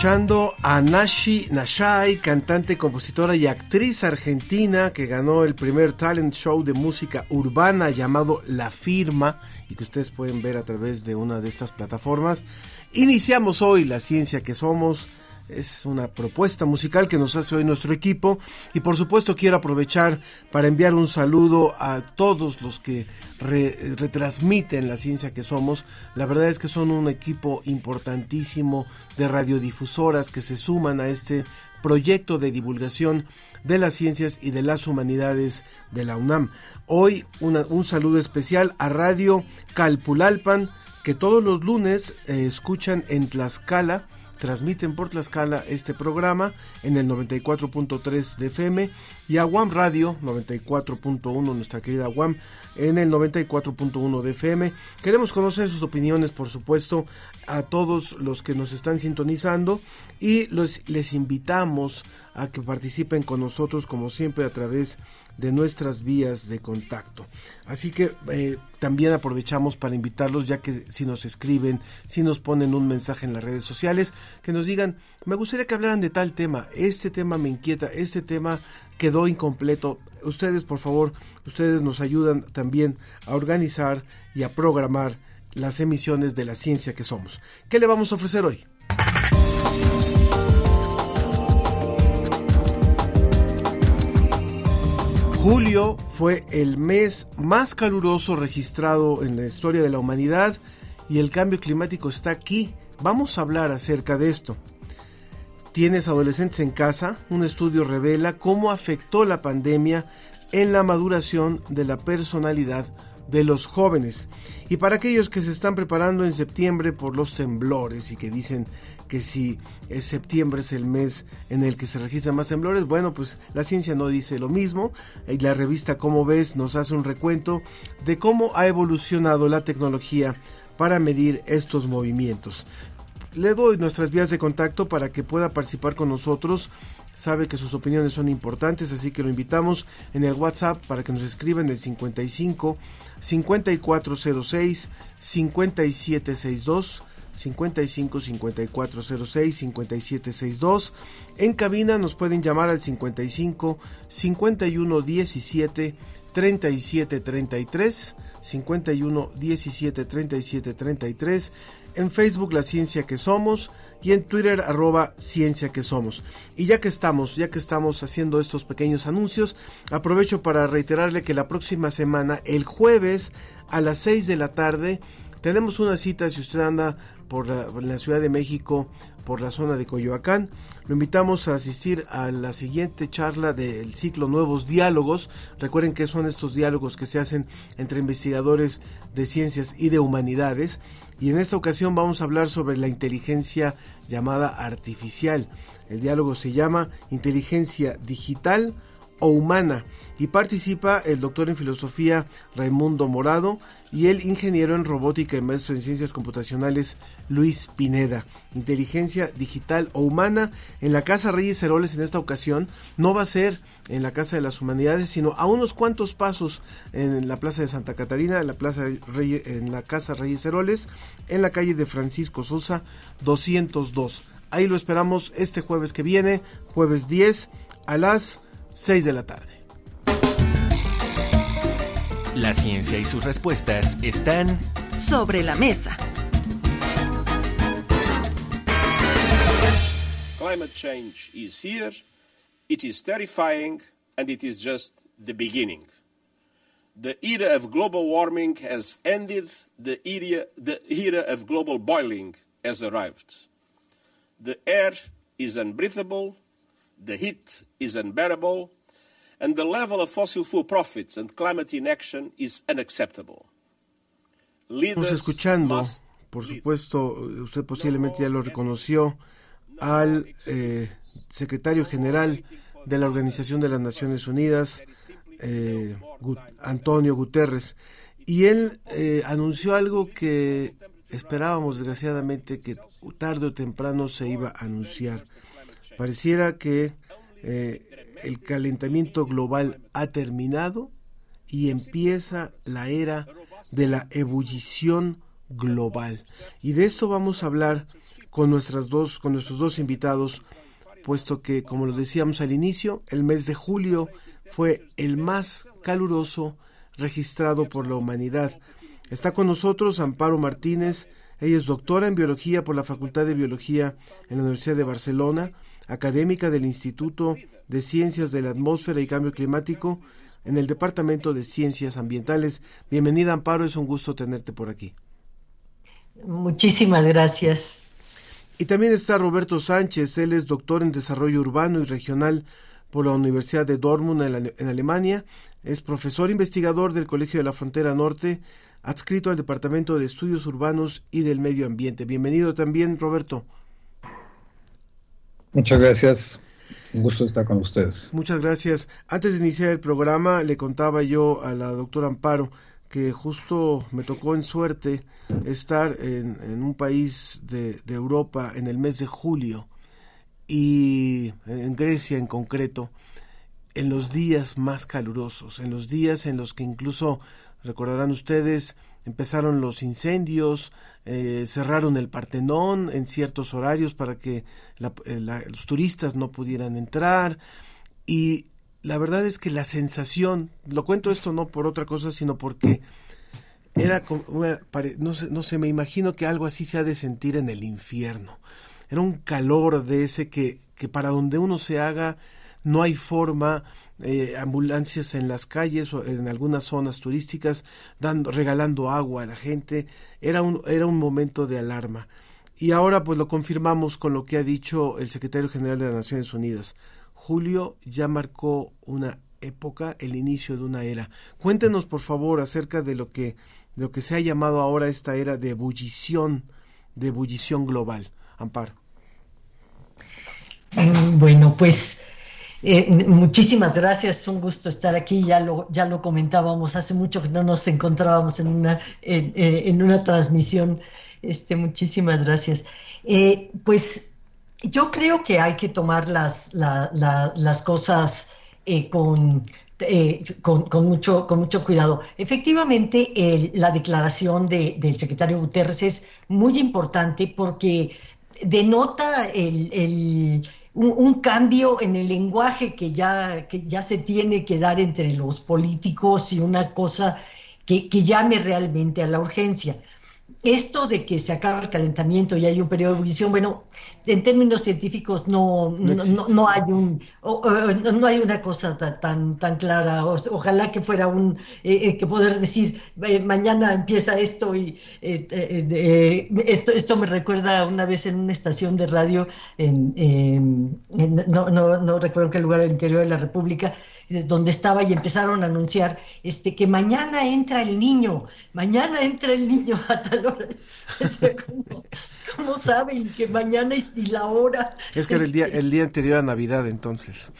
Escuchando a Nashi Nashai, cantante, compositora y actriz argentina que ganó el primer talent show de música urbana llamado La Firma y que ustedes pueden ver a través de una de estas plataformas. Iniciamos hoy La Ciencia que Somos. Es una propuesta musical que nos hace hoy nuestro equipo y por supuesto quiero aprovechar para enviar un saludo a todos los que re- retransmiten la ciencia que somos. La verdad es que son un equipo importantísimo de radiodifusoras que se suman a este proyecto de divulgación de las ciencias y de las humanidades de la UNAM. Hoy un saludo especial a Radio Calpulalpan que todos los lunes eh, escuchan en Tlaxcala transmiten por Tlaxcala este programa en el 94.3 de FM y a WAM Radio 94.1, nuestra querida WAM, en el 94.1 de FM. Queremos conocer sus opiniones, por supuesto, a todos los que nos están sintonizando y los, les invitamos a que participen con nosotros, como siempre, a través de nuestras vías de contacto. Así que eh, también aprovechamos para invitarlos, ya que si nos escriben, si nos ponen un mensaje en las redes sociales, que nos digan, me gustaría que hablaran de tal tema, este tema me inquieta, este tema quedó incompleto. Ustedes, por favor, ustedes nos ayudan también a organizar y a programar las emisiones de la ciencia que somos. ¿Qué le vamos a ofrecer hoy? Julio fue el mes más caluroso registrado en la historia de la humanidad y el cambio climático está aquí. Vamos a hablar acerca de esto. ¿Tienes adolescentes en casa? Un estudio revela cómo afectó la pandemia en la maduración de la personalidad de los jóvenes. Y para aquellos que se están preparando en septiembre por los temblores y que dicen que si septiembre es el mes en el que se registran más temblores, bueno, pues la ciencia no dice lo mismo. Y la revista Como ves nos hace un recuento de cómo ha evolucionado la tecnología para medir estos movimientos. Le doy nuestras vías de contacto para que pueda participar con nosotros. Sabe que sus opiniones son importantes, así que lo invitamos en el WhatsApp para que nos escriban el 55 5406 5762 55 5406 5762 en cabina nos pueden llamar al 55 51 17 37 33 51 17 37 33 en Facebook La Ciencia que Somos y en Twitter arroba Ciencia que Somos. Y ya que estamos, ya que estamos haciendo estos pequeños anuncios, aprovecho para reiterarle que la próxima semana, el jueves a las 6 de la tarde, tenemos una cita si usted anda por la, por la Ciudad de México, por la zona de Coyoacán. Lo invitamos a asistir a la siguiente charla del ciclo Nuevos Diálogos. Recuerden que son estos diálogos que se hacen entre investigadores de ciencias y de humanidades. Y en esta ocasión vamos a hablar sobre la inteligencia llamada artificial. El diálogo se llama Inteligencia Digital o Humana y participa el doctor en filosofía Raimundo Morado y el ingeniero en robótica y maestro en ciencias computacionales Luis Pineda. Inteligencia digital o humana en la Casa Reyes Heroles en esta ocasión no va a ser en la Casa de las Humanidades, sino a unos cuantos pasos en la Plaza de Santa Catarina, en la Plaza Reyes, en la Casa Reyes Heroles, en la calle de Francisco Sosa 202. Ahí lo esperamos este jueves que viene, jueves 10 a las 6 de la tarde. La ciencia y sus respuestas están Sobre la mesa. Climate change is here It is terrifying and it is just the beginning. The era of global warming has ended, the era, the era of global boiling has arrived. The air is unbreathable, the heat is unbearable, and the level of fossil fuel profits and climate inaction is unacceptable. Estamos escuchando, por supuesto, usted posiblemente ya lo reconoció, al eh, secretario general de la Organización de las Naciones Unidas, eh, Antonio Guterres, y él eh, anunció algo que esperábamos desgraciadamente que tarde o temprano se iba a anunciar. Pareciera que eh, el calentamiento global ha terminado y empieza la era de la ebullición global. Y de esto vamos a hablar con nuestras dos, con nuestros dos invitados, puesto que, como lo decíamos al inicio, el mes de julio fue el más caluroso registrado por la humanidad. Está con nosotros Amparo Martínez, ella es doctora en biología por la Facultad de Biología en la Universidad de Barcelona, académica del Instituto de Ciencias de la Atmósfera y Cambio Climático en el Departamento de Ciencias Ambientales. Bienvenida Amparo, es un gusto tenerte por aquí. Muchísimas gracias. Y también está Roberto Sánchez, él es doctor en Desarrollo Urbano y Regional por la Universidad de Dortmund en, Alemania, es profesor investigador del Colegio de la Frontera Norte, adscrito al Departamento de Estudios Urbanos y del Medio Ambiente. Bienvenido también, Roberto. Muchas gracias. Un gusto estar con ustedes. Muchas gracias. Antes de iniciar el programa, le contaba yo a la doctora Amparo que justo me tocó en suerte estar en, un país de, Europa en el mes de julio y en Grecia en concreto, en los días más calurosos, en los días en los que incluso, recordarán ustedes, empezaron los incendios, eh, cerraron el Partenón en ciertos horarios para que eh, los turistas no pudieran entrar y la verdad es que la sensación, lo cuento esto no por otra cosa, sino porque era como no sé, no sé, me imagino que algo así se ha de sentir en el infierno. Era un calor de ese que, que para donde uno se haga no hay forma, eh, ambulancias en las calles o en algunas zonas turísticas dando, regalando agua a la gente, era un, era un momento de alarma. Y ahora pues lo confirmamos con lo que ha dicho el secretario general de las Naciones Unidas. Julio ya marcó una época, el inicio de una era. Cuéntenos por favor acerca de lo que, de lo que se ha llamado ahora esta era de ebullición, de ebullición global. Amparo. Mm, bueno, pues eh, muchísimas gracias, un gusto estar aquí. Ya lo, ya lo comentábamos, hace mucho que no nos encontrábamos en una, en, eh, una transmisión. Este, muchísimas gracias. Eh, pues yo creo que hay que tomar las, las cosas con, con, mucho, con mucho cuidado. Efectivamente, la declaración del secretario Guterres es muy importante porque denota el un, cambio en el lenguaje que ya, que ya se tiene que dar entre los políticos y una cosa que, que llame realmente a la urgencia esto de que se acaba el calentamiento y hay un periodo de ebullición, bueno, en términos científicos no, no, hay un no hay una cosa tan tan clara. ojalá que fuera un eh, eh, que poder decir eh, mañana empieza esto y esto esto me recuerda una vez en una estación de radio en, no, no, no recuerdo en qué lugar del interior de la República donde estaba y empezaron a anunciar este que mañana entra el niño, mañana entra el niño a tal hora. ¿cómo, saben que mañana es y la hora? Es que era el día, este, el día anterior a Navidad entonces.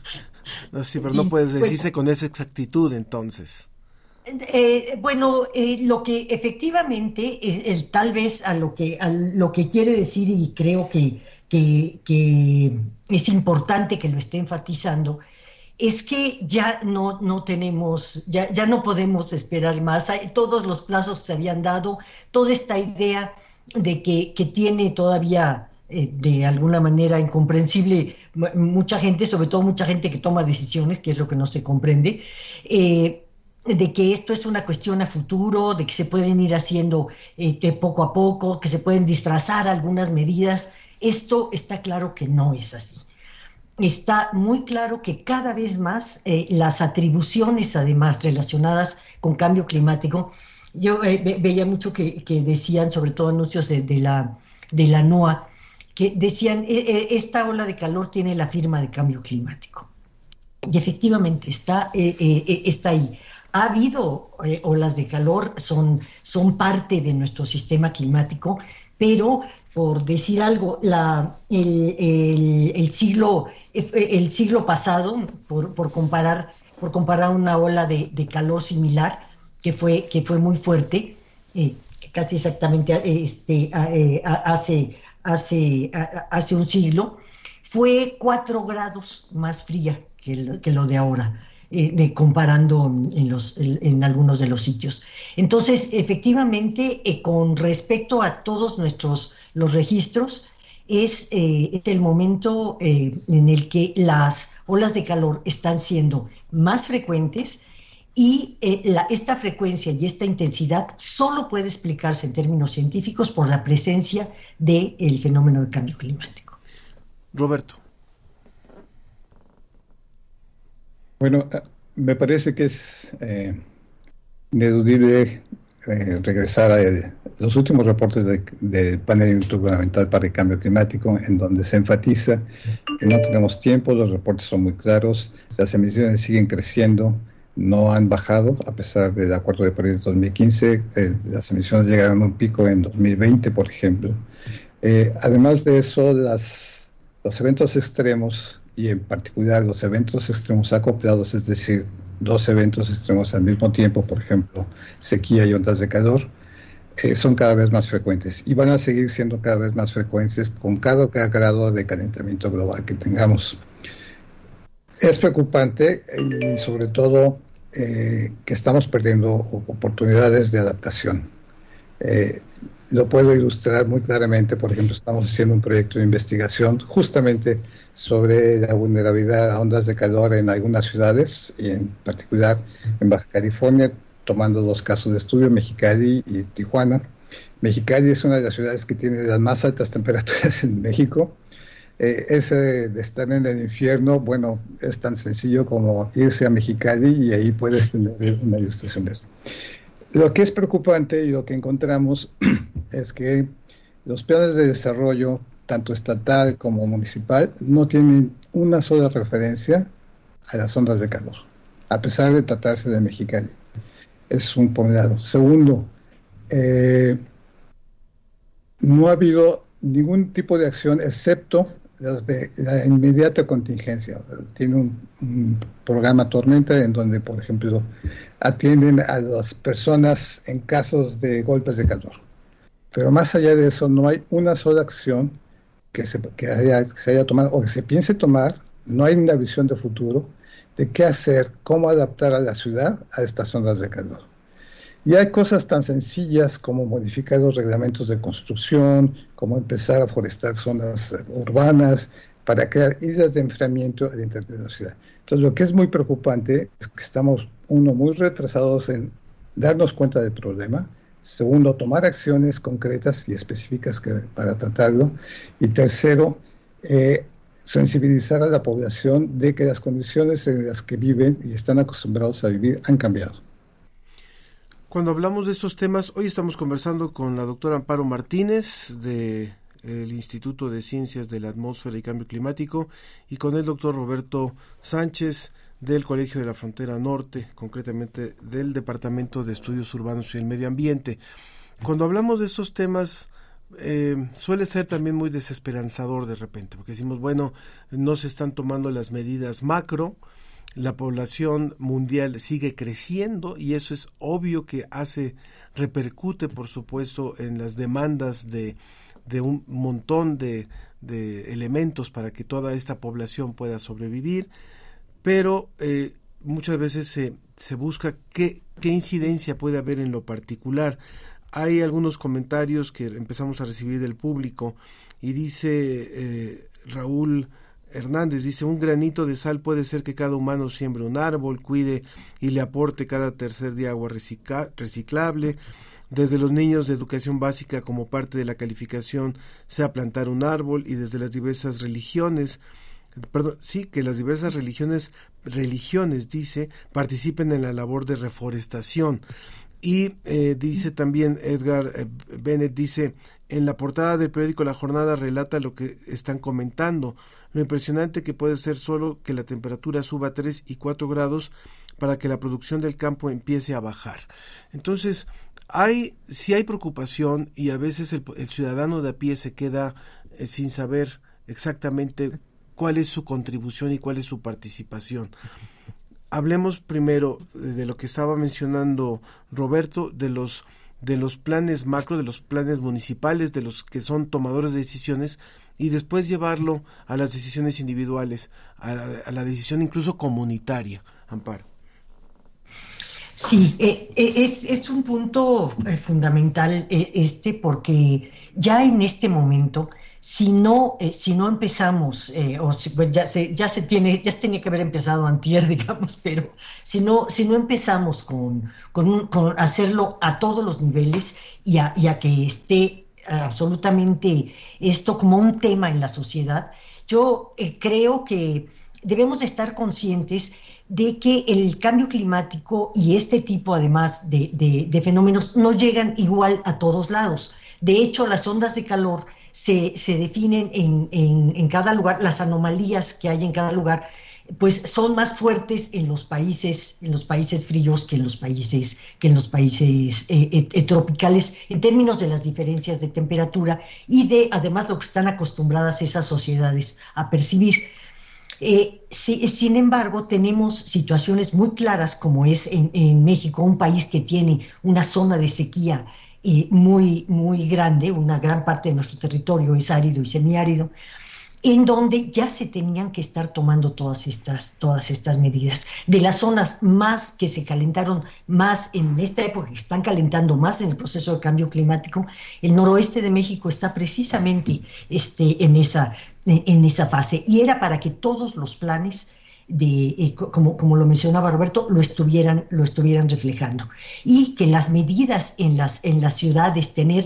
no, sí, pero no puedes decirse con esa exactitud entonces. Eh, bueno, eh, lo que efectivamente, el, tal vez a lo que a lo que quiere decir y creo que, que, que es importante que lo esté enfatizando es que ya no, no tenemos, ya, ya no podemos esperar más. Todos los plazos se habían dado, toda esta idea de que, tiene todavía eh, de alguna manera incomprensible mucha gente, sobre todo mucha gente que toma decisiones, que es lo que no se comprende, eh, de que esto es una cuestión a futuro, de que se pueden ir haciendo eh, poco a poco, que se pueden disfrazar algunas medidas. Esto está claro que no es así. Está muy claro que cada vez más eh, las atribuciones, además, relacionadas con cambio climático, yo eh, veía mucho que, decían, sobre todo anuncios de, la, de la NOAA, que decían, e, e, esta ola de calor tiene la firma de cambio climático. Y efectivamente está, eh, está ahí. Ha habido olas de calor, son, son parte de nuestro sistema climático, pero por decir algo, la, el, siglo, el siglo pasado, por, comparar, por comparar una ola de, calor similar, que fue, que fue muy fuerte, eh, casi exactamente este, eh, hace, hace, hace un siglo, fue cuatro grados más fría que que lo de ahora. Eh, de, comparando en, los, en, algunos de los sitios. Entonces, efectivamente, eh, con respecto a todos nuestros los registros, es, eh, el momento en el que las olas de calor están siendo más frecuentes y esta frecuencia y esta intensidad solo puede explicarse en términos científicos por la presencia del fenómeno de cambio climático. Roberto. Bueno, eh, me parece que es eh, ineludible eh, regresar a los últimos reportes del panel intergubernamental para el cambio climático, en donde se enfatiza que no tenemos tiempo, los reportes son muy claros, las emisiones siguen creciendo, no han bajado, a pesar del Acuerdo de París de 2015, las emisiones llegaron a un pico en 2020, por ejemplo. además de eso, las, los eventos extremos y en particular los eventos extremos acoplados, es decir, dos eventos extremos al mismo tiempo, por ejemplo, sequía y ondas de calor, eh, son cada vez más frecuentes y van a seguir siendo cada vez más frecuentes con cada grado de calentamiento global que tengamos. Es preocupante y sobre todo eh, que estamos perdiendo oportunidades de adaptación. Eh, lo puedo ilustrar muy claramente, por ejemplo, estamos haciendo un proyecto de investigación justamente sobre la vulnerabilidad a ondas de calor en algunas ciudades, y en particular en Baja California, tomando dos casos de estudio, Mexicali y Tijuana. Mexicali es una de las ciudades que tiene las más altas temperaturas en México. Eh, ese de estar en el infierno, bueno, es tan sencillo como irse a Mexicali y ahí puedes tener una ilustración de eso. Lo que es preocupante y lo que encontramos es que los planes de desarrollo tanto estatal como municipal, no tienen una sola referencia a las ondas de calor, a pesar de tratarse de Mexicali. Es un por lado. Segundo, eh, no ha habido ningún tipo de acción excepto las de la inmediata contingencia. Tiene un, programa Tormenta en donde, por ejemplo, atienden a las personas en casos de golpes de calor. Pero más allá de eso, no hay una sola acción que se, que haya, se haya tomado o que se piense tomar, no hay una visión de futuro de qué hacer, cómo adaptar a la ciudad a estas zonas de calor. Y hay cosas tan sencillas como modificar los reglamentos de construcción, como empezar a forestar zonas urbanas para crear islas de enfriamiento de la ciudad. Entonces, lo que es muy preocupante es que estamos, uno, muy retrasados en darnos cuenta del problema, Segundo, tomar acciones concretas y específicas para tratarlo. Y tercero, eh, sensibilizar a la población de que las condiciones en las que viven y están acostumbrados a vivir han cambiado. Cuando hablamos de estos temas, hoy estamos conversando con la doctora Amparo Martínez del Instituto de Ciencias de la Atmósfera y Cambio Climático y con el doctor Roberto Sánchez del Colegio de la Frontera Norte, concretamente del Departamento de Estudios Urbanos y el Medio Ambiente. Cuando hablamos de estos temas, eh, suele ser también muy desesperanzador de repente, porque decimos, bueno, no se están tomando las medidas macro, la población mundial sigue creciendo y eso es obvio que hace, repercute por supuesto en las demandas de, de un montón de, de elementos para que toda esta población pueda sobrevivir pero eh, muchas veces se, busca qué, qué incidencia puede haber en lo particular. Hay algunos comentarios que empezamos a recibir del público y dice eh, Raúl Hernández, dice, un granito de sal puede ser que cada humano siembre un árbol, cuide y le aporte cada tercer día agua reciclable. Desde los niños de educación básica como parte de la calificación sea plantar un árbol y desde las diversas religiones perdón, sí, que las diversas religiones, religiones, dice, participen en la labor de reforestación. Y eh, dice también Edgar eh, Bennett, dice, en la portada del periódico La Jornada relata lo que están comentando, lo impresionante que puede ser solo que la temperatura suba 3 y 4 grados para que la producción del campo empiece a bajar. Entonces, hay, si hay preocupación y a veces el, ciudadano de a pie se queda eh, sin saber exactamente cuál es su contribución y cuál es su participación. Hablemos primero de lo que estaba mencionando Roberto, de los de los planes macro, de los planes municipales, de los que son tomadores de decisiones, y después llevarlo a las decisiones individuales, a la, decisión incluso comunitaria, Amparo. Sí, eh, eh, es, es, un punto eh, fundamental este porque ya en este momento, si no, si no empezamos, o pues ya, se, ya se tiene, ya se tenía que haber empezado antier, digamos, pero si no, si no empezamos con, con, con hacerlo a todos los niveles y a, y a que esté absolutamente esto como un tema en la sociedad, yo creo que debemos de estar conscientes de que el cambio climático y este tipo además de, fenómenos no llegan igual a todos lados. De hecho, las ondas de calor se, definen en, cada lugar, las anomalías que hay en cada lugar, pues son más fuertes en los países, en los países fríos que en los países, que en los países eh, eh, tropicales, en términos de las diferencias de temperatura y de además lo que están acostumbradas esas sociedades a percibir. Eh, sin embargo, tenemos situaciones muy claras como es en, México, un país que tiene una zona de sequía eh, muy, muy grande, una gran parte de nuestro territorio es árido y semiárido, en donde ya se tenían que estar tomando todas estas, todas estas medidas. De las zonas más que se calentaron más en esta época, que están calentando más en el proceso de cambio climático, el noroeste de México está precisamente este, en, esa, en esa fase. Y era para que todos los planes de, eh, como, como, lo mencionaba Roberto, lo estuvieran, lo estuvieran reflejando. Y que las medidas en las, en las ciudades, tener,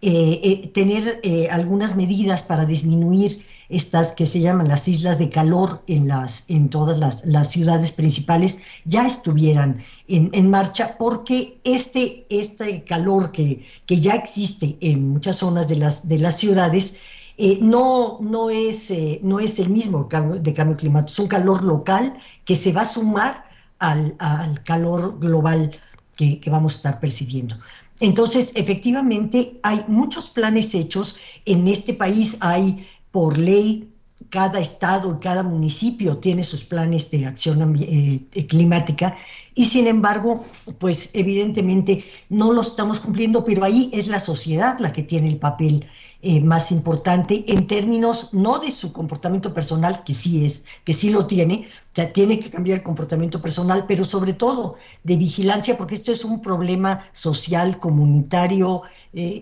eh, eh, tener algunas medidas para disminuir estas que se llaman las islas de calor en, las, en todas las, ciudades principales ya estuvieran en, marcha porque este, este calor que, que, ya existe en muchas zonas de las, de las ciudades eh, no, no, es, eh, no es el mismo de cambio climático, es un calor local que se va a sumar al, calor global que, vamos a estar percibiendo. Entonces, efectivamente, hay muchos planes hechos. En este país hay por ley, cada estado y cada municipio tiene sus planes de acción eh, climática y sin embargo, pues evidentemente no lo estamos cumpliendo, pero ahí es la sociedad la que tiene el papel eh, más importante en términos no de su comportamiento personal, que sí es, que sí lo tiene, o tiene que cambiar el comportamiento personal, pero sobre todo de vigilancia, porque esto es un problema social, comunitario,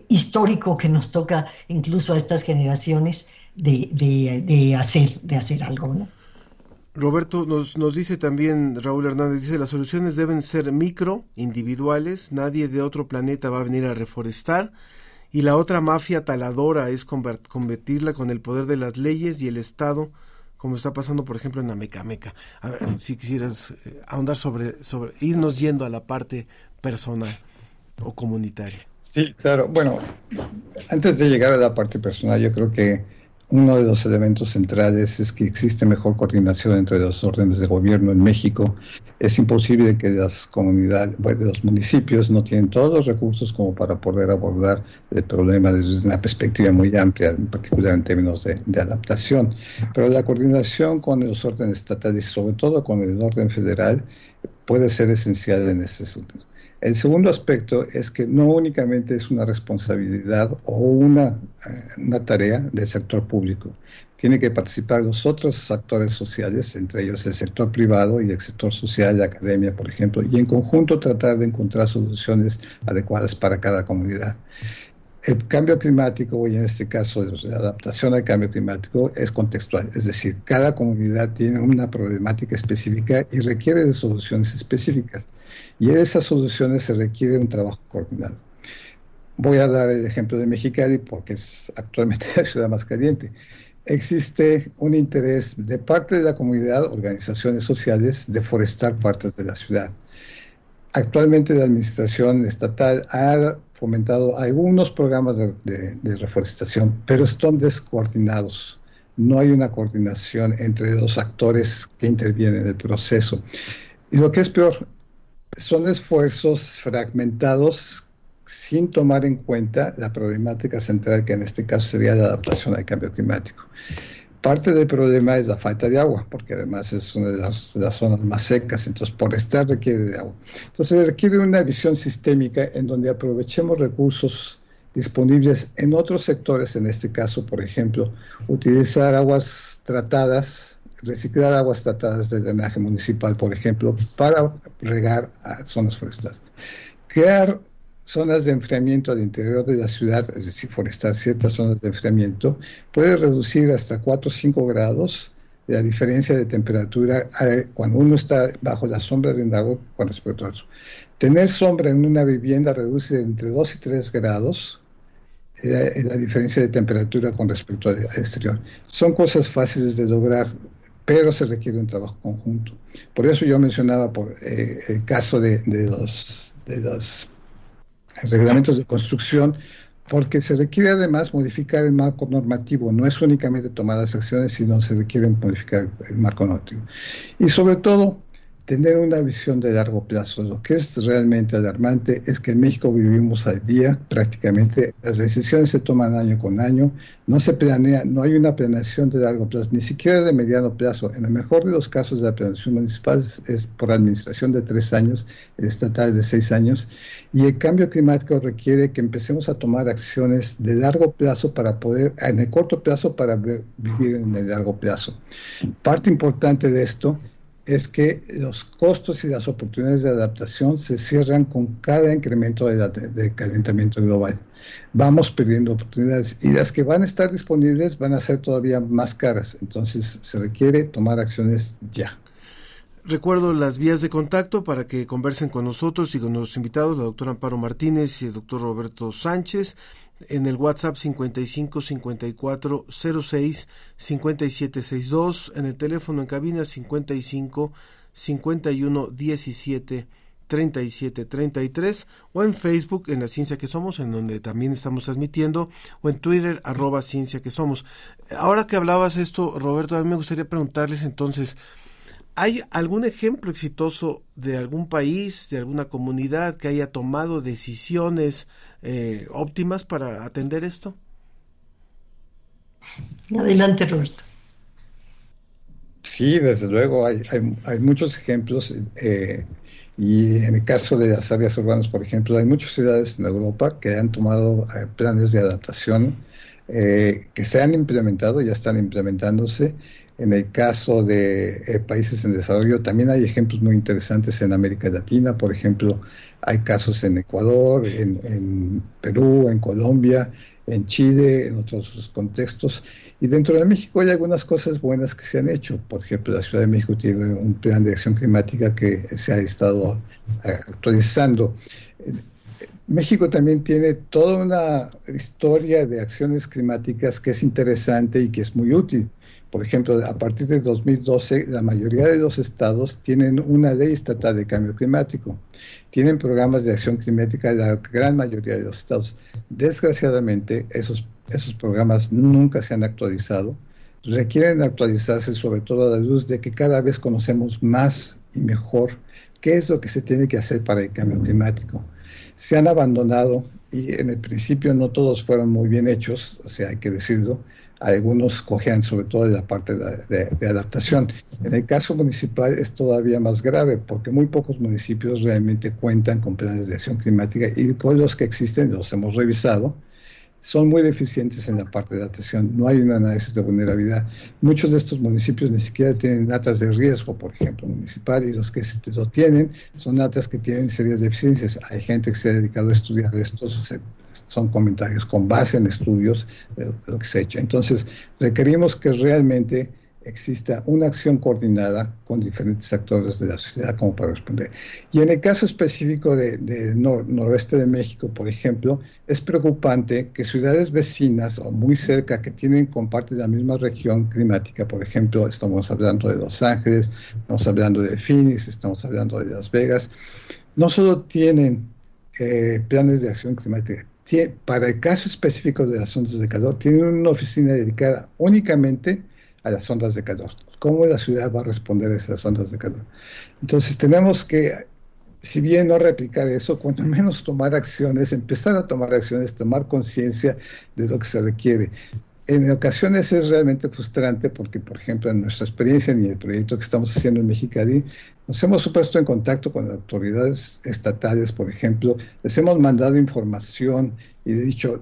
histórico que nos toca incluso a estas generaciones de, hacer, de hacer algo. Roberto nos, nos dice también, Raúl Hernández, dice, las soluciones deben ser micro, individuales, nadie de otro planeta va a venir a reforestar, y la otra mafia taladora es convertirla con el poder de las leyes y el Estado, como está pasando, por ejemplo, en Amecameca. A ver, si quisieras eh, ahondar sobre, sobre, irnos yendo a la parte personal o comunitaria. Sí, claro. Bueno, antes de llegar a la parte personal, yo creo que uno de los elementos centrales es que existe mejor coordinación entre los órdenes de gobierno en México. Es imposible que las comunidades, bueno, los municipios no tienen todos los recursos como para poder abordar el problema desde una perspectiva muy amplia, en particular en términos de, de adaptación. Pero la coordinación con los órdenes estatales, sobre todo con el orden federal, puede ser esencial en este sentido. El segundo aspecto es que no únicamente es una responsabilidad o una, eh, una tarea del sector público, tiene que participar los otros actores sociales, entre ellos el sector privado y el sector social, la academia, por ejemplo, y en conjunto tratar de encontrar soluciones adecuadas para cada comunidad. El cambio climático, y en este caso la adaptación al cambio climático, es contextual, es decir, cada comunidad tiene una problemática específica y requiere de soluciones específicas. Y en esas soluciones se requiere un trabajo coordinado. Voy a dar el ejemplo de Mexicali porque es actualmente la ciudad más caliente. existe un interés de parte de la comunidad, organizaciones sociales, de forestar partes de la ciudad. Actualmente la administración estatal ha fomentado algunos programas de, de reforestación, pero están descoordinados. No hay una coordinación entre los actores que intervienen en el proceso. Y lo que es peor, son esfuerzos fragmentados sin tomar en cuenta la problemática central, que en este caso sería la adaptación al cambio climático. Parte del problema es la falta de agua, porque además es una de las, zonas más secas, entonces por estar requiere de agua. Entonces requiere una visión sistémica en donde aprovechemos recursos disponibles en otros sectores, en este caso, por ejemplo, utilizar aguas tratadas, reciclar aguas tratadas de drenaje municipal, por ejemplo, para regar zonas forestales. Crear zonas de enfriamiento al interior de la ciudad, es decir, forestar ciertas zonas de enfriamiento, puede reducir hasta 4 o 5 grados la diferencia de temperatura eh, cuando uno está bajo la sombra de un árbol con respecto a otro. Tener sombra en una vivienda reduce entre 2 y 3 grados eh, la diferencia de temperatura con respecto al exterior. Son cosas fáciles de lograr, pero se requiere un trabajo conjunto. Por eso yo mencionaba por eh, el caso de, de los, de los reglamentos de construcción, porque se requiere además modificar el marco normativo, no es únicamente tomar las acciones, sino se requiere modificar el marco normativo. Y sobre todo, tener una visión de largo plazo. Lo que es realmente alarmante es que en México vivimos al día, prácticamente las decisiones se toman año con año, no se planea, no hay una planeación de largo plazo, ni siquiera de mediano plazo. En el mejor de los casos, la planeación municipal es, por administración de tres años, estatal de seis años, y el cambio climático requiere que empecemos a tomar acciones de largo plazo para poder, en el corto plazo, para vivir en el largo plazo. Parte importante de esto es que los costos y las oportunidades de adaptación se cierran con cada incremento de, calentamiento global. Vamos perdiendo oportunidades y las que van a estar disponibles van a ser todavía más caras. Entonces se requiere tomar acciones ya. Recuerdo las vías de contacto para que conversen con nosotros y con los invitados, la doctora Amparo Martínez y el doctor Roberto Sánchez en el WhatsApp 55 54 06 57 62, en el teléfono en cabina 55 51 17 37 33 o en Facebook en la Ciencia que Somos, en donde también estamos transmitiendo, o en Twitter arroba Ciencia que Somos. Ahora que hablabas esto, Roberto, a mí me gustaría preguntarles entonces, ¿Hay algún ejemplo exitoso de algún país, de alguna comunidad que haya tomado decisiones eh, óptimas para atender esto? Adelante, Roberto. Sí, desde luego, hay, hay, muchos ejemplos. Eh, y en el caso de las áreas urbanas, por ejemplo, hay muchas ciudades en Europa que han tomado eh, planes de adaptación que se han implementado, ya están implementándose en el caso de eh, países en desarrollo, también hay ejemplos muy interesantes en América Latina, por ejemplo, hay casos en Ecuador, en, Perú, en Colombia, en Chile, en otros contextos. Y dentro de México hay algunas cosas buenas que se han hecho. Por ejemplo, la Ciudad de México tiene un plan de acción climática que se ha estado actualizando. México también tiene toda una historia de acciones climáticas que es interesante y que es muy útil. Por ejemplo, a partir de 2012, la mayoría de los estados tienen una ley estatal de cambio climático. Tienen programas de acción climática la gran mayoría de los estados. Desgraciadamente, esos, esos programas nunca se han actualizado. Requieren actualizarse sobre todo a la luz de que cada vez conocemos más y mejor qué es lo que se tiene que hacer para el cambio climático. Se han abandonado y en el principio no todos fueron muy bien hechos, o sea, hay que decirlo, algunos cojean sobre todo de la parte de, adaptación. En el caso municipal es todavía más grave porque muy pocos municipios realmente cuentan con planes de acción climática y con los que existen, los hemos revisado, son muy deficientes en la parte de adaptación. No hay un análisis de vulnerabilidad. Muchos de estos municipios ni siquiera tienen datas de riesgo, por ejemplo, municipal, y los que lo tienen son datas que tienen serias deficiencias. Hay gente que se ha dedicado a estudiar esto, son comentarios con base en estudios de lo que se ha hecho. Entonces, requerimos que realmente exista una acción coordinada con diferentes actores de la sociedad como para responder. Y en el caso específico de, noroeste de México, por ejemplo, es preocupante que ciudades vecinas o muy cerca que tienen, comparten la misma región climática, por ejemplo, estamos hablando de Los Ángeles, estamos hablando de Phoenix, estamos hablando de Las Vegas, no solo tienen eh, planes de acción climática, para el caso específico de las ondas de calor, tienen una oficina dedicada únicamente a las ondas de calor. ¿Cómo la ciudad va a responder a esas ondas de calor? Entonces tenemos que, si bien no replicar eso, cuando menos tomar acciones, empezar a tomar acciones, tomar conciencia de lo que se requiere. En ocasiones es realmente frustrante porque, por ejemplo, en nuestra experiencia en el proyecto que estamos haciendo en Mexicali, nos hemos puesto en contacto con las autoridades estatales, por ejemplo, les hemos mandado información y dicho,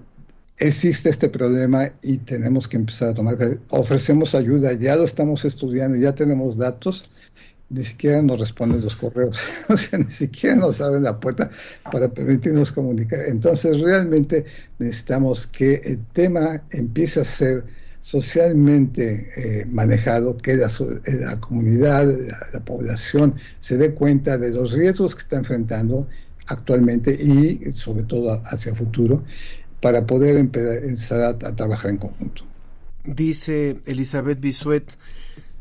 existe este problema y tenemos que empezar a tomar, ofrecemos ayuda, ya lo estamos estudiando, ya tenemos datos, ni siquiera nos responden los correos, o sea, ni siquiera nos abren la puerta para permitirnos comunicar. Entonces, realmente necesitamos que el tema empiece a ser socialmente eh, manejado, que la, la comunidad, la, la, población se dé cuenta de los riesgos que está enfrentando actualmente y sobre todo hacia futuro para poder empezar a, trabajar en conjunto. Dice Elizabeth Bisuet,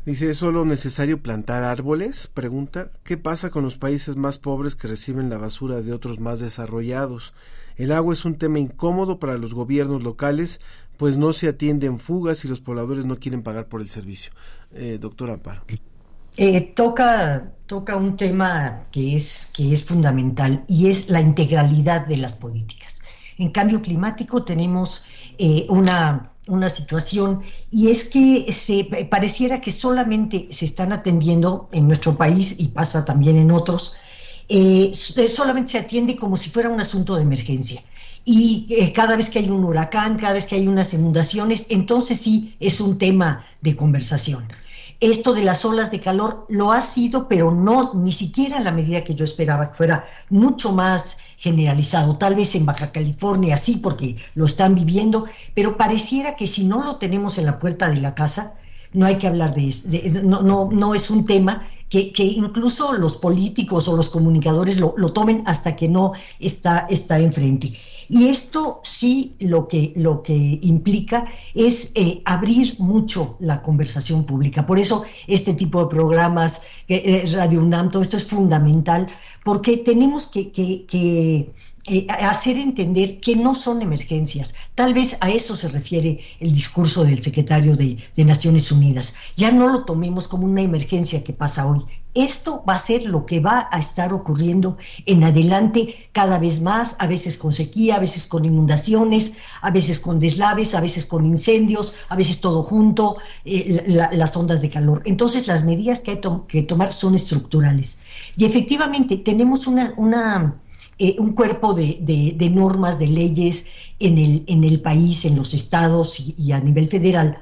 dice, ¿es solo necesario plantar árboles? Pregunta, ¿qué pasa con los países más pobres que reciben la basura de otros más desarrollados? El agua es un tema incómodo para los gobiernos locales, pues no se atienden fugas y los pobladores no quieren pagar por el servicio. Eh, doctor Amparo. Eh, toca, toca un tema que es, que es fundamental y es la integralidad de las políticas. En cambio climático tenemos eh, una, una situación y es que se pareciera que solamente se están atendiendo en nuestro país y pasa también en otros, eh, solamente se atiende como si fuera un asunto de emergencia. Y eh, cada vez que hay un huracán, cada vez que hay unas inundaciones, entonces sí es un tema de conversación. Esto de las olas de calor lo ha sido, pero no ni siquiera en la medida que yo esperaba que fuera mucho más generalizado. Tal vez en Baja California sí, porque lo están viviendo, pero pareciera que si no lo tenemos en la puerta de la casa, no hay que hablar de eso. No, no, no es un tema que, que, incluso los políticos o los comunicadores lo, lo tomen hasta que no está, está enfrente. Y esto sí lo que, lo que implica es eh, abrir mucho la conversación pública. Por eso este tipo de programas, eh, Radio UNAM, todo esto es fundamental, porque tenemos que, que, que eh, hacer entender que no son emergencias. Tal vez a eso se refiere el discurso del secretario de, de, Naciones Unidas. Ya no lo tomemos como una emergencia que pasa hoy. Esto va a ser lo que va a estar ocurriendo en adelante cada vez más, a veces con sequía, a veces con inundaciones, a veces con deslaves, a veces con incendios, a veces todo junto, eh, la, las ondas de calor. Entonces las medidas que hay que tomar son estructurales. Y efectivamente tenemos una... eh, un cuerpo de, de, de, normas, de leyes en el, en el país, en los estados y, y, a nivel federal,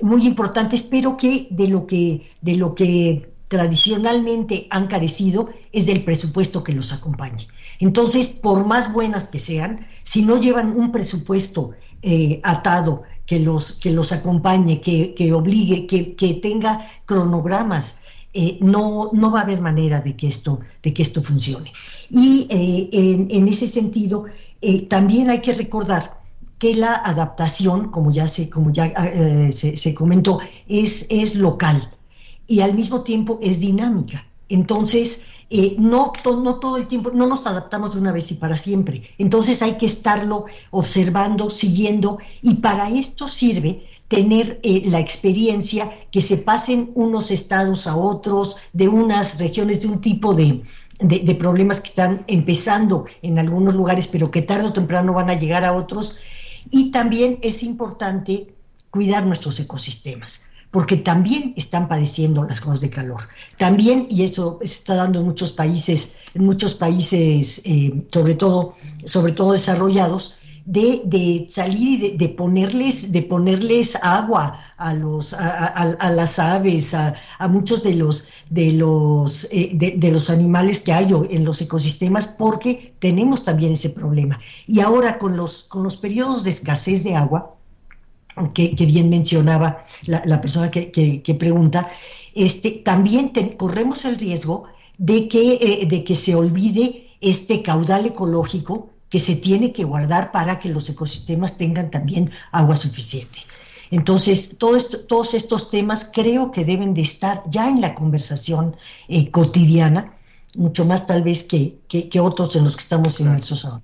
muy importantes, pero que de lo que, de lo que tradicionalmente han carecido es del presupuesto que los acompañe. Entonces, por más buenas que sean, si no llevan un presupuesto eh, atado que los, que los acompañe, que, que obligue, que, que tenga cronogramas, eh, no, no va a haber manera de que esto, de que esto funcione. Y eh, en, en, ese sentido, también hay que recordar que la adaptación, como ya se, como ya, se, se, comentó, es, es local y al mismo tiempo es dinámica. Entonces, eh, no, to, no todo el tiempo, no nos adaptamos de una vez y para siempre. Entonces hay que estarlo observando, siguiendo, y para esto sirve tener eh, la experiencia que se pasen unos estados a otros, de unas regiones, de un tipo de, de, de, problemas que están empezando en algunos lugares, pero que tarde o temprano van a llegar a otros. Y también es importante cuidar nuestros ecosistemas, porque también están padeciendo las cosas de calor. También, y eso se está dando en muchos países, en muchos países, eh, sobre todo, sobre todo desarrollados, de, salir y de, ponerles, de ponerles agua a, los, a las aves, a, muchos de los, de, los, eh, de, de, los animales que hay en los ecosistemas, porque tenemos también ese problema. Y ahora con los, con los periodos de escasez de agua, que, que bien mencionaba la, la persona que, que, que, pregunta, este, también te, corremos el riesgo de que, eh, de que se olvide este caudal ecológico que se tiene que guardar para que los ecosistemas tengan también agua suficiente. Entonces, todo esto, todos estos temas creo que deben de estar ya en la conversación eh, cotidiana, mucho más tal vez que, que, que, otros en los que estamos inmersos ahora.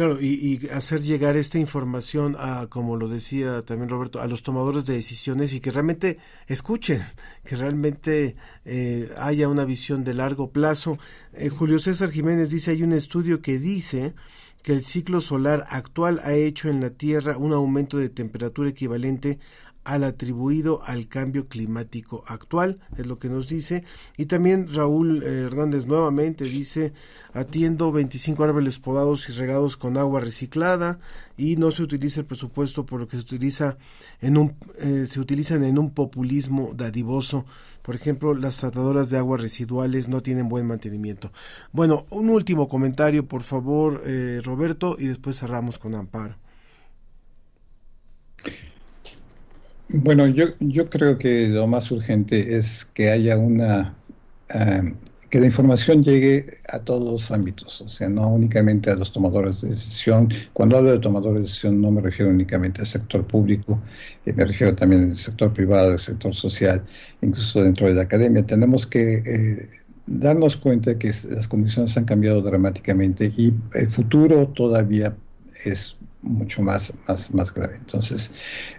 Claro, y, y, hacer llegar esta información a, como lo decía también Roberto, a los tomadores de decisiones y que realmente escuchen, que realmente eh, haya una visión de largo plazo. Eh, Julio César Jiménez dice, hay un estudio que dice que el ciclo solar actual ha hecho en la Tierra un aumento de temperatura equivalente al atribuido al cambio climático actual, es lo que nos dice. Y también Raúl eh, Hernández nuevamente dice, atiendo 25 árboles podados y regados con agua reciclada y no se utiliza el presupuesto por lo que se utiliza en un eh, se utilizan en un populismo dadivoso. Por ejemplo, las tratadoras de aguas residuales no tienen buen mantenimiento. Bueno, un último comentario, por favor, eh, Roberto, y después cerramos con Amparo. Bueno, yo, yo creo que lo más urgente es que haya una, uh, que la información llegue a todos los ámbitos, o sea, no únicamente a los tomadores de decisión. Cuando hablo de tomadores de decisión no me refiero únicamente al sector público, eh, me refiero también al sector privado, al sector social, incluso dentro de la academia. Tenemos que eh, darnos cuenta que las condiciones han cambiado dramáticamente y el futuro todavía es mucho más, más, más grave. Entonces,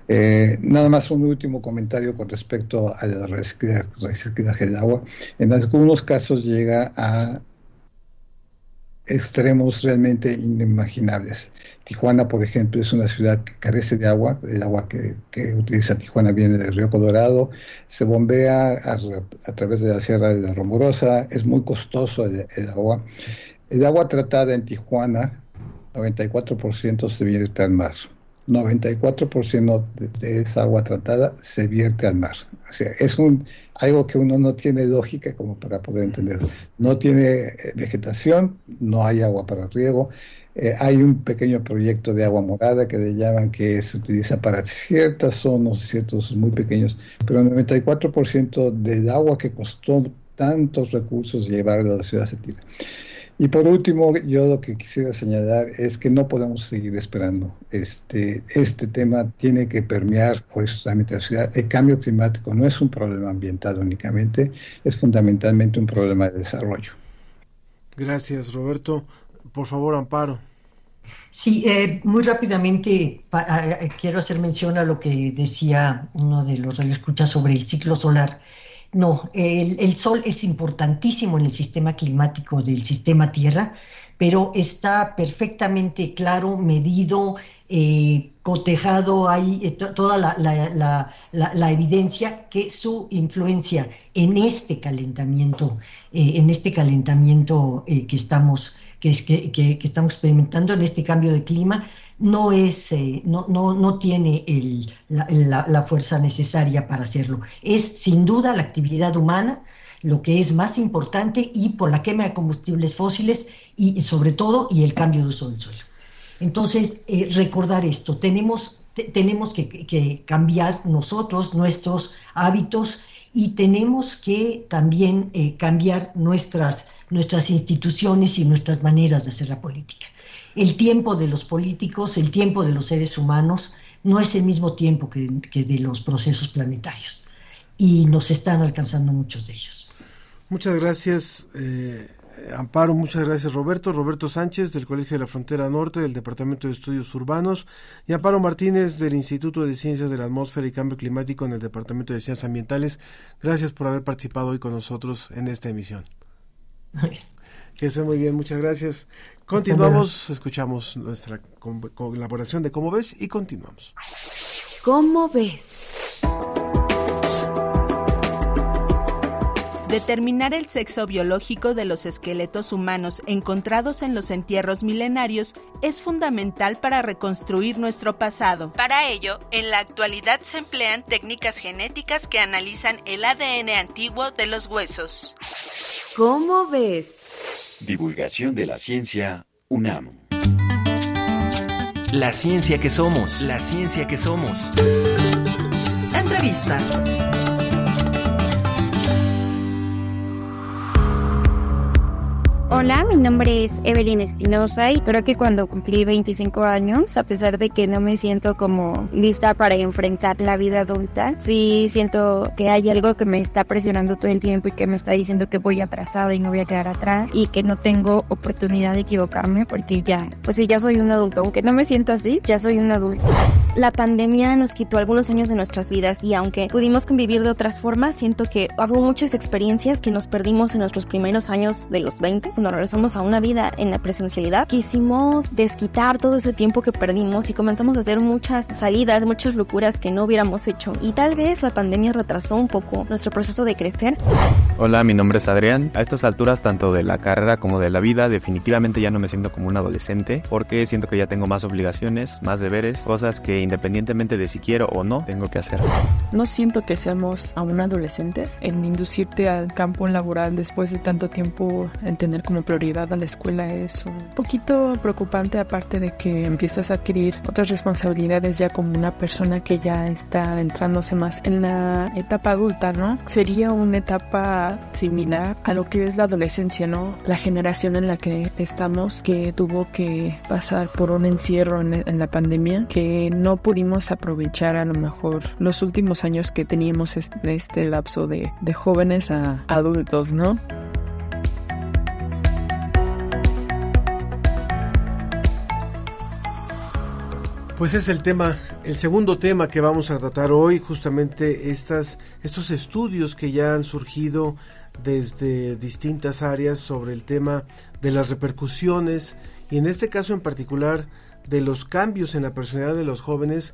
eh, nada más un último comentario con respecto al reciclaje, del agua. En algunos casos llega a extremos realmente inimaginables. Tijuana, por ejemplo, es una ciudad que carece de agua. El agua que, que utiliza Tijuana viene del río Colorado, se bombea a, través de la Sierra de la Rumorosa, es muy costoso el agua. El agua tratada en Tijuana 94% se vierte al mar. 94% de, esa agua tratada se vierte al mar. O sea, es un, algo que uno no tiene lógica como para poder entender. No tiene vegetación, no hay agua para riego. Eh, hay un pequeño proyecto de agua morada que le llaman que se utiliza para ciertas zonas, ciertos muy pequeños, pero el 94% del agua que costó tantos recursos llevarlo a la ciudad se tira. Y por último, yo lo que quisiera señalar es que no podemos seguir esperando. Este, este tema tiene que permear horizontamente la ciudad. El cambio climático no es un problema ambiental únicamente, es fundamentalmente un problema de desarrollo. Gracias, Roberto. Por favor, Amparo. Sí, eh, muy rápidamente pa, eh, quiero hacer mención a lo que decía uno de los radioescuchas sobre el ciclo solar. No, el, sol es importantísimo en el sistema climático del sistema Tierra, pero está perfectamente claro, medido, eh, cotejado, hay eh, toda la, la, la, la, evidencia que su influencia en este calentamiento, eh, en este calentamiento que, estamos, que, que, estamos experimentando, en este cambio de clima, no, es, eh, no, no, no tiene el, la, la, la, fuerza necesaria para hacerlo. Es sin duda la actividad humana lo que es más importante y por la quema de combustibles fósiles y, sobre todo y el cambio de uso del suelo. Entonces, eh, recordar esto, tenemos, tenemos que, que, cambiar nosotros nuestros hábitos y tenemos que también eh, cambiar nuestras, nuestras instituciones y nuestras maneras de hacer la política el tiempo de los políticos, el tiempo de los seres humanos, no es el mismo tiempo que, que, de los procesos planetarios. Y nos están alcanzando muchos de ellos. Muchas gracias, eh, Amparo. Muchas gracias, Roberto. Roberto Sánchez, del Colegio de la Frontera Norte, del Departamento de Estudios Urbanos. Y Amparo Martínez, del Instituto de Ciencias de la Atmósfera y Cambio Climático, en el Departamento de Ciencias Ambientales. Gracias por haber participado hoy con nosotros en esta emisión. Que estén muy bien, muchas gracias. Continuamos, escuchamos nuestra colaboración de Cómo ves y continuamos. ¿Cómo ves? Determinar el sexo biológico de los esqueletos humanos encontrados en los entierros milenarios es fundamental para reconstruir nuestro pasado. Para ello, en la actualidad se emplean técnicas genéticas que analizan el ADN antiguo de los huesos. ¿Cómo ves? Divulgación de la ciencia UNAM. La ciencia que somos. La ciencia que somos. Entrevista. Hola, mi nombre es Evelyn Espinosa y creo que cuando cumplí 25 años, a pesar de que no me siento como lista para enfrentar la vida adulta, sí siento que hay algo que me está presionando todo el tiempo y que me está diciendo que voy atrasada y no voy a quedar atrás y que no tengo oportunidad de equivocarme porque ya, pues sí, ya soy un adulto, aunque no me siento así, ya soy un adulto. La pandemia nos quitó algunos años de nuestras vidas y aunque pudimos convivir de otras formas, siento que hubo muchas experiencias que nos perdimos en nuestros primeros años de los 20 cuando regresamos a una vida en la presencialidad, quisimos desquitar todo ese tiempo que perdimos y comenzamos a hacer muchas salidas, muchas locuras que no hubiéramos hecho. Y tal vez la pandemia retrasó un poco nuestro proceso de crecer. Hola, mi nombre es Adrián. A estas alturas, tanto de la carrera como de la vida, definitivamente ya no me siento como un adolescente porque siento que ya tengo más obligaciones, más deberes, cosas que independientemente de si quiero o no, tengo que hacer. No siento que seamos aún adolescentes en inducirte al campo laboral después de tanto tiempo en tener como prioridad a la escuela es un poquito preocupante aparte de que empiezas a adquirir otras responsabilidades ya como una persona que ya está entrándose más en la etapa adulta, ¿no? Sería una etapa similar a lo que es la adolescencia, ¿no? La generación en la que estamos que tuvo que pasar por un encierro en, la pandemia que no pudimos aprovechar a lo mejor los últimos años que teníamos este, este lapso de, de jóvenes a adultos, ¿no? Pues es el tema, el segundo tema que vamos a tratar hoy, justamente estas, estos estudios que ya han surgido desde distintas áreas sobre el tema de las repercusiones y en este caso en particular de los cambios en la personalidad de los jóvenes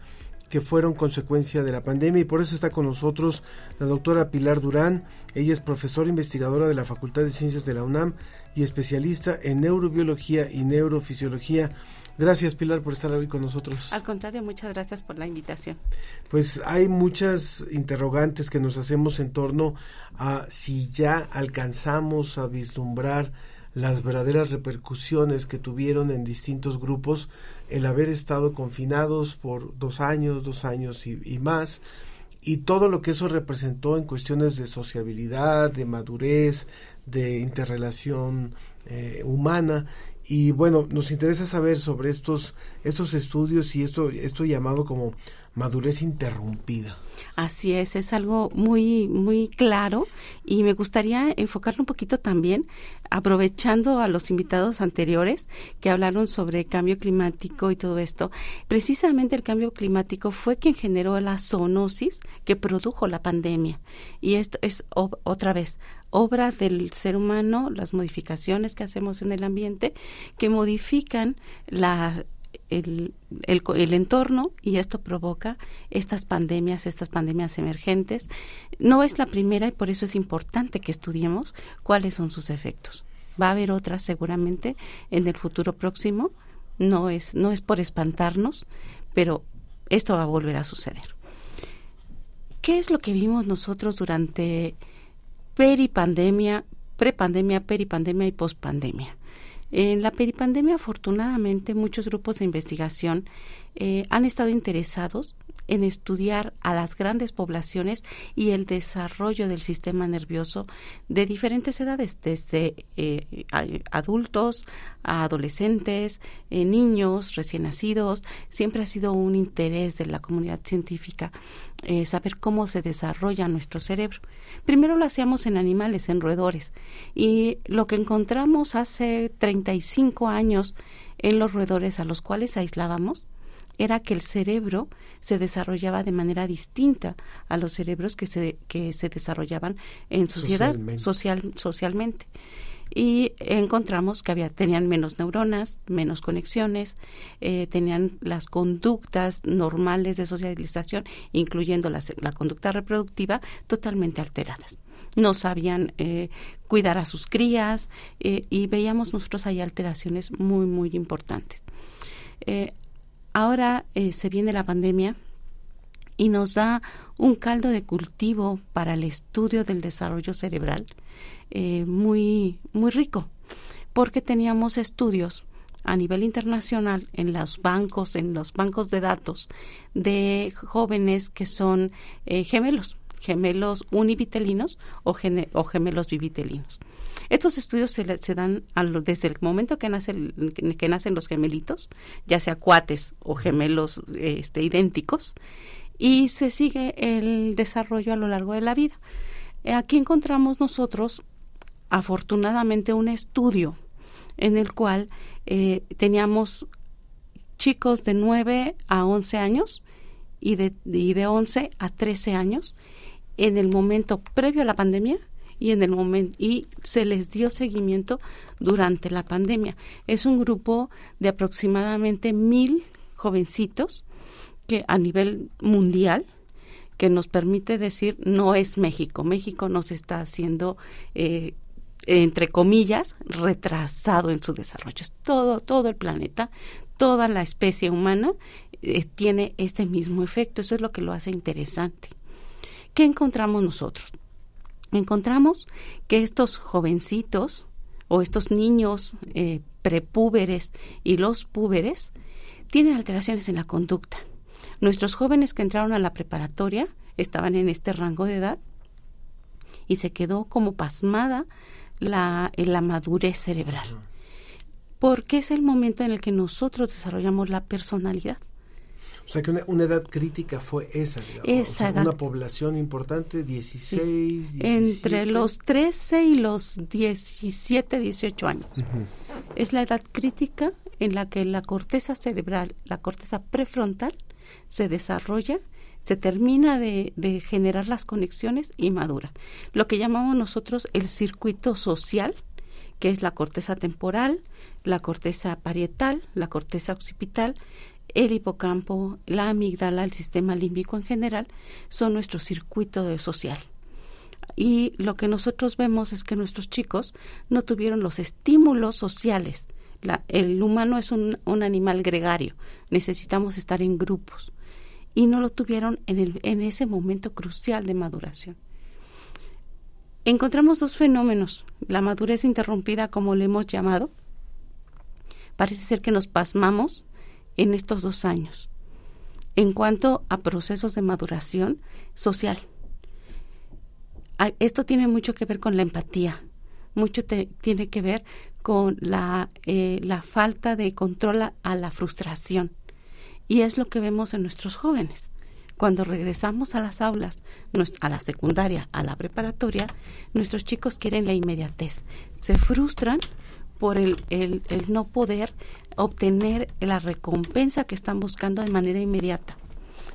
que fueron consecuencia de la pandemia y por eso está con nosotros la doctora Pilar Durán. Ella es profesora investigadora de la Facultad de Ciencias de la UNAM y especialista en neurobiología y neurofisiología. Gracias Pilar por estar hoy con nosotros. Al contrario, muchas gracias por la invitación. Pues hay muchas interrogantes que nos hacemos en torno a si ya alcanzamos a vislumbrar las verdaderas repercusiones que tuvieron en distintos grupos el haber estado confinados por dos años, dos años y, y más, y todo lo que eso representó en cuestiones de sociabilidad, de madurez, de interrelación eh, humana y bueno, nos interesa saber sobre estos, estos estudios y esto, esto llamado como madurez interrumpida. Así es, es algo muy, muy claro y me gustaría enfocarlo un poquito también, aprovechando a los invitados anteriores que hablaron sobre cambio climático y todo esto. Precisamente el cambio climático fue quien generó la zoonosis que produjo la pandemia. Y esto es otra vez obra del ser humano, las modificaciones que hacemos en el ambiente, que modifican el, el, entorno y esto provoca estas pandemias, estas pandemias emergentes. No es la primera y por eso es importante que estudiemos cuáles son sus efectos. Va a haber otras seguramente en el futuro próximo. No es, no es por espantarnos, pero esto va a volver a suceder. ¿Qué es lo que vimos nosotros durante peripandemia, prepandemia, peripandemia y pospandemia. En la peripandemia, afortunadamente, muchos grupos de investigación eh, han estado interesados en estudiar a las grandes poblaciones y el desarrollo del sistema nervioso de diferentes edades, desde eh, adultos a adolescentes, eh, niños, recién nacidos. Siempre ha sido un interés de la comunidad científica eh, saber cómo se desarrolla nuestro cerebro. Primero lo hacíamos en animales, en roedores, y lo que encontramos hace 35 años en los roedores a los cuales aislábamos era que el cerebro se desarrollaba de manera distinta a los cerebros que se, que se desarrollaban en sociedad, socialmente. Social, socialmente. Y encontramos que había, tenían menos neuronas, menos conexiones, eh, tenían las conductas normales de socialización, incluyendo las, la conducta reproductiva, totalmente alteradas no sabían eh, cuidar a sus crías eh, y veíamos nosotros ahí alteraciones muy, muy importantes. Eh, Ahora eh, se viene la pandemia y nos da un caldo de cultivo para el estudio del desarrollo cerebral eh, muy, muy rico, porque teníamos estudios a nivel internacional en los bancos, en los bancos de datos de jóvenes que son eh, gemelos, gemelos univitelinos o, o gemelos bivitelinos. Estos estudios se, dan desde el momento que, nace que nacen los gemelitos, ya sea cuates o gemelos este, idénticos, y se sigue el desarrollo a lo largo de la vida. Eh, Aquí encontramos nosotros, afortunadamente, un estudio en el cual eh, teníamos chicos de 9 a 11 años y de, y de 11 a 13 años en el momento previo a la pandemia y en el momento y se les dio seguimiento durante la pandemia. Es un grupo de aproximadamente mil jovencitos que a nivel mundial que nos permite decir no es México. México nos está haciendo eh, entre comillas retrasado en su desarrollo. Es todo todo el planeta, toda la especie humana eh, tiene este mismo efecto. Eso es lo que lo hace interesante. ¿Qué encontramos nosotros? Encontramos que estos jovencitos o estos niños eh, prepúberes y los púberes tienen alteraciones en la conducta. Nuestros jóvenes que entraron a la preparatoria estaban en este rango de edad y se quedó como pasmada la, la madurez cerebral. Porque es el momento en el que nosotros desarrollamos la personalidad. O sea que una, una edad crítica fue esa, digamos. Esa O sea, edad. Una población importante, 16, 17. Entre los 13 y los 17, 18 años. Es la edad crítica en la que la corteza cerebral, la corteza prefrontal, se desarrolla, se termina de, de generar las conexiones y madura. Lo que llamamos nosotros el circuito social, que es la corteza temporal, la corteza parietal, la corteza occipital, el hipocampo, la amígdala, el sistema límbico en general, son nuestro circuito social. Y lo que nosotros vemos es que nuestros chicos no tuvieron los estímulos sociales. El humano es un, animal gregario, necesitamos estar en grupos. Y no lo tuvieron en, en ese momento crucial de maduración. Encontramos dos fenómenos, la madurez interrumpida como le hemos llamado. Parece ser que nos pasmamos en estos dos años en cuanto a procesos de maduración social. Esto tiene mucho que ver con la empatía, mucho te- tiene que ver con la, eh, la falta de control a, a la frustración. Y es lo que vemos en nuestros jóvenes. Cuando regresamos a las aulas, a la secundaria, a la preparatoria, nuestros chicos quieren la inmediatez. Se frustran por el, el- el no poder obtener la recompensa que están buscando de manera inmediata.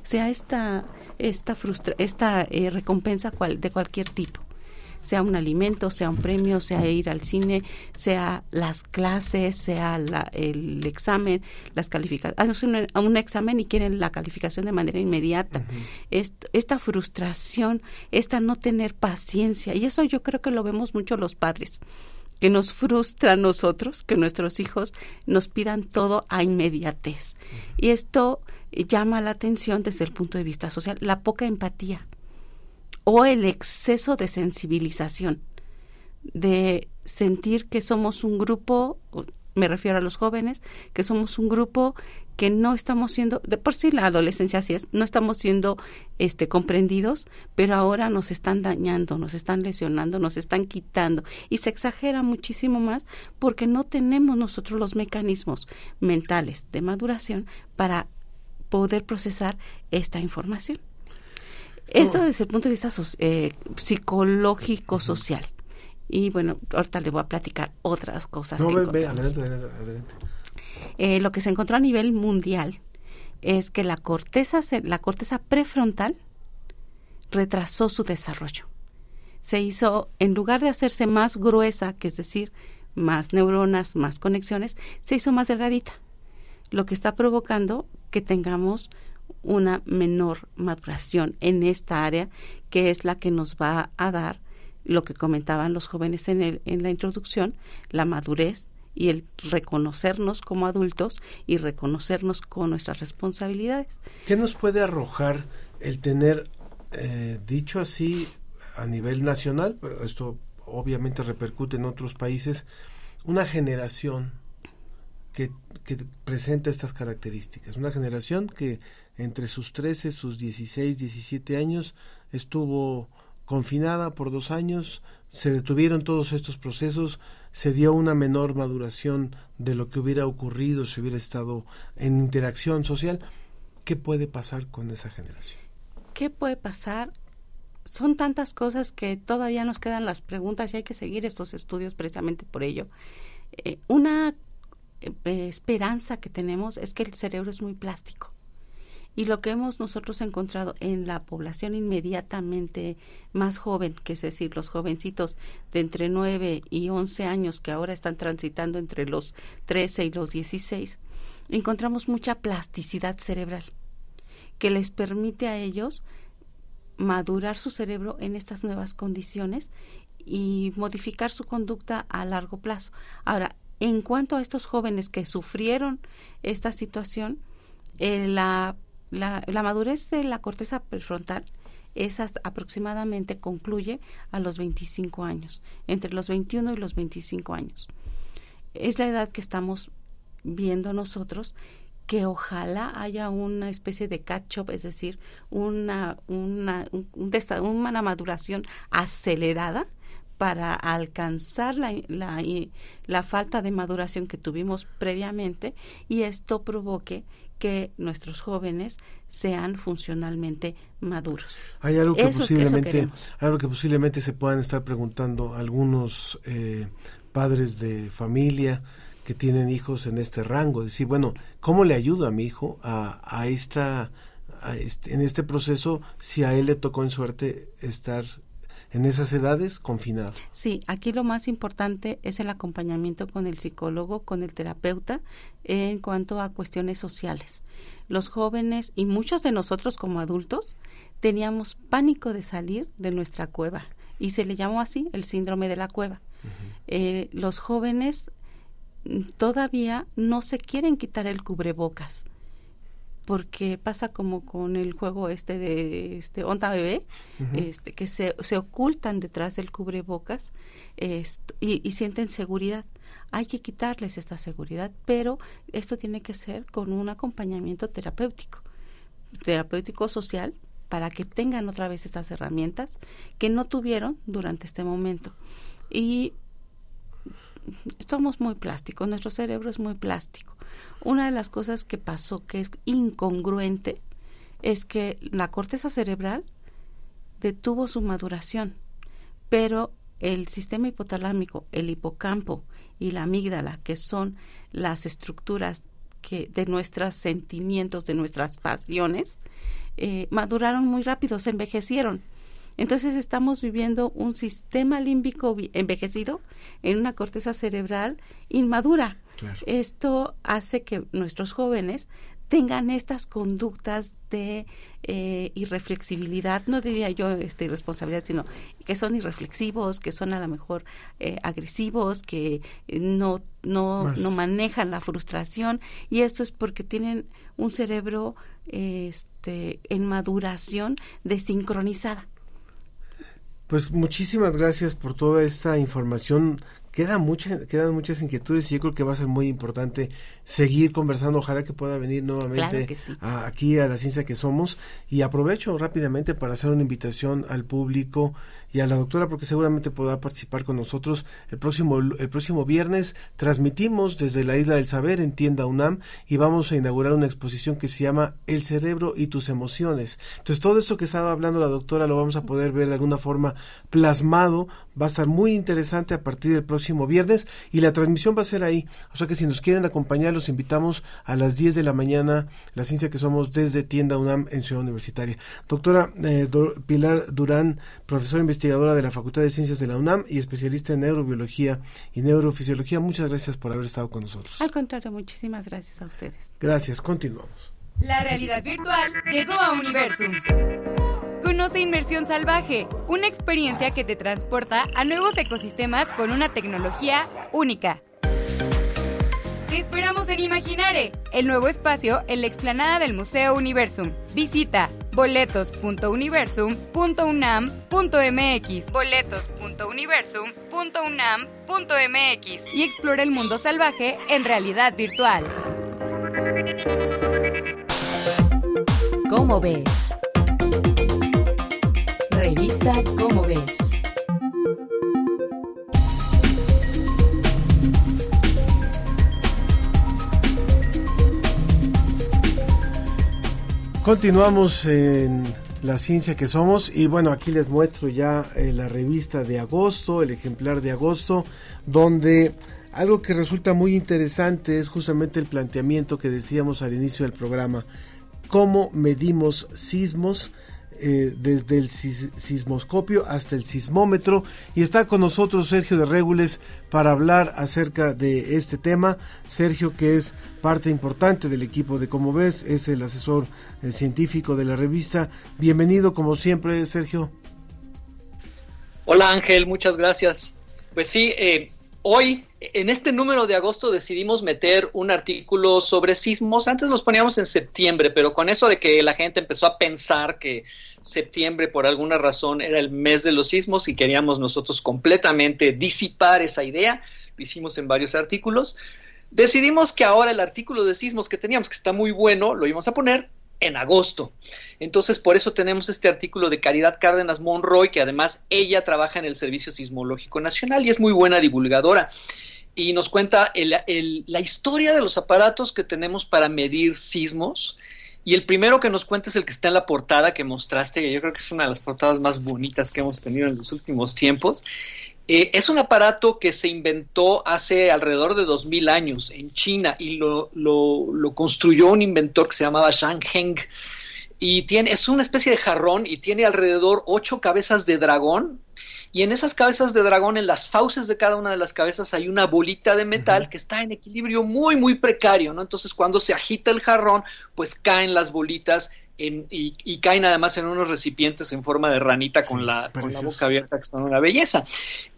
Sea esta, esta, frustra- esta eh, recompensa cual- de cualquier tipo sea un alimento, sea un premio, sea ir al cine, sea las clases, sea la- el examen, las calificaciones. Hacen un, un examen y quieren la calificación de manera inmediata. Est- esta frustración, esta no tener paciencia, y eso yo creo que lo vemos mucho los padres que nos frustra a nosotros, que nuestros hijos nos pidan todo a inmediatez. Y esto llama la atención desde el punto de vista social, la poca empatía o el exceso de sensibilización, de sentir que somos un grupo, me refiero a los jóvenes, que somos un grupo que no estamos siendo, de por sí la adolescencia así es, no estamos siendo este comprendidos, pero ahora nos están dañando, nos están lesionando, nos están quitando y se exagera muchísimo más porque no tenemos nosotros los mecanismos mentales de maduración para poder procesar esta información. Esto desde el punto de vista so- eh, psicológico social. Y bueno, ahorita le voy a platicar otras cosas. No, que ve, adelante, adelante, adelante. Eh, lo que se encontró a nivel mundial es que la corteza, la corteza prefrontal retrasó su desarrollo. Se hizo, en lugar de hacerse más gruesa, que es decir, más neuronas, más conexiones, se hizo más delgadita, lo que está provocando que tengamos una menor maduración en esta área, que es la que nos va a dar lo que comentaban los jóvenes en, el, en la introducción, la madurez y el reconocernos como adultos y reconocernos con nuestras responsabilidades. ¿Qué nos puede arrojar el tener, eh, dicho así, a nivel nacional, esto obviamente repercute en otros países, una generación que, que presenta estas características. Una generación que entre sus 13, sus 16, 17 años estuvo confinada por dos años, se detuvieron todos estos procesos, se dio una menor maduración de lo que hubiera ocurrido si hubiera estado en interacción social. ¿Qué puede pasar con esa generación? ¿Qué puede pasar? Son tantas cosas que todavía nos quedan las preguntas y hay que seguir estos estudios precisamente por ello. Eh, una eh, esperanza que tenemos es que el cerebro es muy plástico. Y lo que hemos nosotros encontrado en la población inmediatamente más joven, que es decir, los jovencitos de entre 9 y 11 años que ahora están transitando entre los 13 y los 16, encontramos mucha plasticidad cerebral que les permite a ellos madurar su cerebro en estas nuevas condiciones y modificar su conducta a largo plazo. Ahora, en cuanto a estos jóvenes que sufrieron esta situación, eh, la, la, madurez de la corteza prefrontal es aproximadamente concluye a los 25 años, entre los 21 y los 25 años. Es la edad que estamos viendo nosotros que ojalá haya una especie de catch-up, es decir, una, una, un, una maduración acelerada para alcanzar la, la, la, falta de maduración que tuvimos previamente y esto provoque que nuestros jóvenes sean funcionalmente maduros. Hay algo que posiblemente, algo que posiblemente se puedan estar preguntando algunos eh, padres de familia que tienen hijos en este rango, decir, bueno, ¿cómo le ayudo a mi hijo a, a esta este, en este proceso si a él le tocó en suerte estar en esas edades confinado. Sí, aquí lo más importante es el acompañamiento con el psicólogo, con el terapeuta, en cuanto a cuestiones sociales. Los jóvenes y muchos de nosotros como adultos teníamos pánico de salir de nuestra cueva y se le llamó así el síndrome de la cueva. eh, los jóvenes todavía no se quieren quitar el cubrebocas porque pasa como con el juego este de este onda bebé este que se, se ocultan detrás del cubrebocas esto, y, y sienten seguridad. Hay que quitarles esta seguridad pero esto tiene que ser con un acompañamiento terapéutico terapéutico social para que tengan otra vez estas herramientas que no tuvieron durante este momento. Y somos muy plásticos, nuestro cerebro es muy plástico. Una de las cosas que pasó que es incongruente es que la corteza cerebral detuvo su maduración, pero el sistema hipotalámico, el hipocampo y la amígdala, que son las estructuras que de nuestros sentimientos, de nuestras pasiones, eh, maduraron muy rápido, se envejecieron. Entonces estamos viviendo un sistema límbico envejecido en una corteza cerebral inmadura. Esto hace que nuestros jóvenes tengan estas conductas de eh, irreflexibilidad, no diría yo este, irresponsabilidad, sino que son irreflexivos, que son a lo mejor eh, agresivos, que no, no, no manejan la frustración y esto es porque tienen un cerebro este, en maduración desincronizada. Pues muchísimas gracias por toda esta información queda mucha, quedan muchas inquietudes y yo creo que va a ser muy importante seguir conversando. Ojalá que pueda venir nuevamente aquí a la ciencia que somos. Y aprovecho rápidamente para hacer una invitación al público y a la doctora porque seguramente podrá participar con nosotros el próximo el próximo viernes transmitimos desde la isla del saber en tienda UNAM y vamos a inaugurar una exposición que se llama El cerebro y tus emociones entonces todo esto que estaba hablando la doctora lo vamos a poder ver de alguna forma plasmado va a estar muy interesante a partir del próximo viernes y la transmisión va a ser ahí o sea que si nos quieren acompañar los invitamos a las 10 de la mañana la ciencia que somos desde tienda UNAM en Ciudad Universitaria doctora eh, Pilar Durán profesora investigadora investigadora de la Facultad de Ciencias de la UNAM y especialista en neurobiología y neurofisiología. Muchas gracias por haber estado con nosotros. Al contrario, muchísimas gracias a ustedes. Gracias, continuamos. La realidad virtual llegó a Universum. Conoce Inmersión Salvaje, una experiencia que te transporta a nuevos ecosistemas con una tecnología única. Te esperamos en Imaginare, el nuevo espacio en la explanada del Museo Universum. Visita boletos.universum.unam.mx boletos.universum.unam.mx y explora el mundo salvaje en realidad virtual. ¿Cómo ves? Revista ¿Cómo ves? Continuamos en la ciencia que somos y bueno, aquí les muestro ya eh, la revista de agosto, el ejemplar de agosto, donde algo que resulta muy interesante es justamente el planteamiento que decíamos al inicio del programa, cómo medimos sismos eh, desde el sismoscopio hasta el sismómetro y está con nosotros Sergio de Regules para hablar acerca de este tema. Sergio que es parte importante del equipo de Como ves, es el asesor eh, científico de la revista. Bienvenido como siempre Sergio. Hola Ángel, muchas gracias. Pues sí, eh, hoy en este número de agosto decidimos meter un artículo sobre sismos. Antes los poníamos en septiembre, pero con eso de que la gente empezó a pensar que septiembre por alguna razón era el mes de los sismos y queríamos nosotros completamente disipar esa idea, lo hicimos en varios artículos. Decidimos que ahora el artículo de sismos que teníamos, que está muy bueno, lo íbamos a poner en agosto. Entonces, por eso tenemos este artículo de Caridad Cárdenas Monroy, que además ella trabaja en el Servicio Sismológico Nacional y es muy buena divulgadora y nos cuenta la historia de los aparatos que tenemos para medir sismos. Y el primero que nos cuenta es el que está en la portada que mostraste, que yo creo que es una de las portadas más bonitas que hemos tenido en los últimos tiempos. Eh, es un aparato que se inventó hace alrededor de 2000 años en China y lo, lo construyó un inventor que se llamaba Zhang Heng. Y tiene, es una especie de jarrón y tiene alrededor ocho cabezas de dragón y en esas cabezas de dragón, en las fauces de cada una de las cabezas, hay una bolita de metal que está en equilibrio muy, muy precario, ¿no? Entonces, cuando se agita el jarrón, pues caen las bolitas en, y, caen además en unos recipientes en forma de ranita con, la, con la boca abierta, que son una belleza.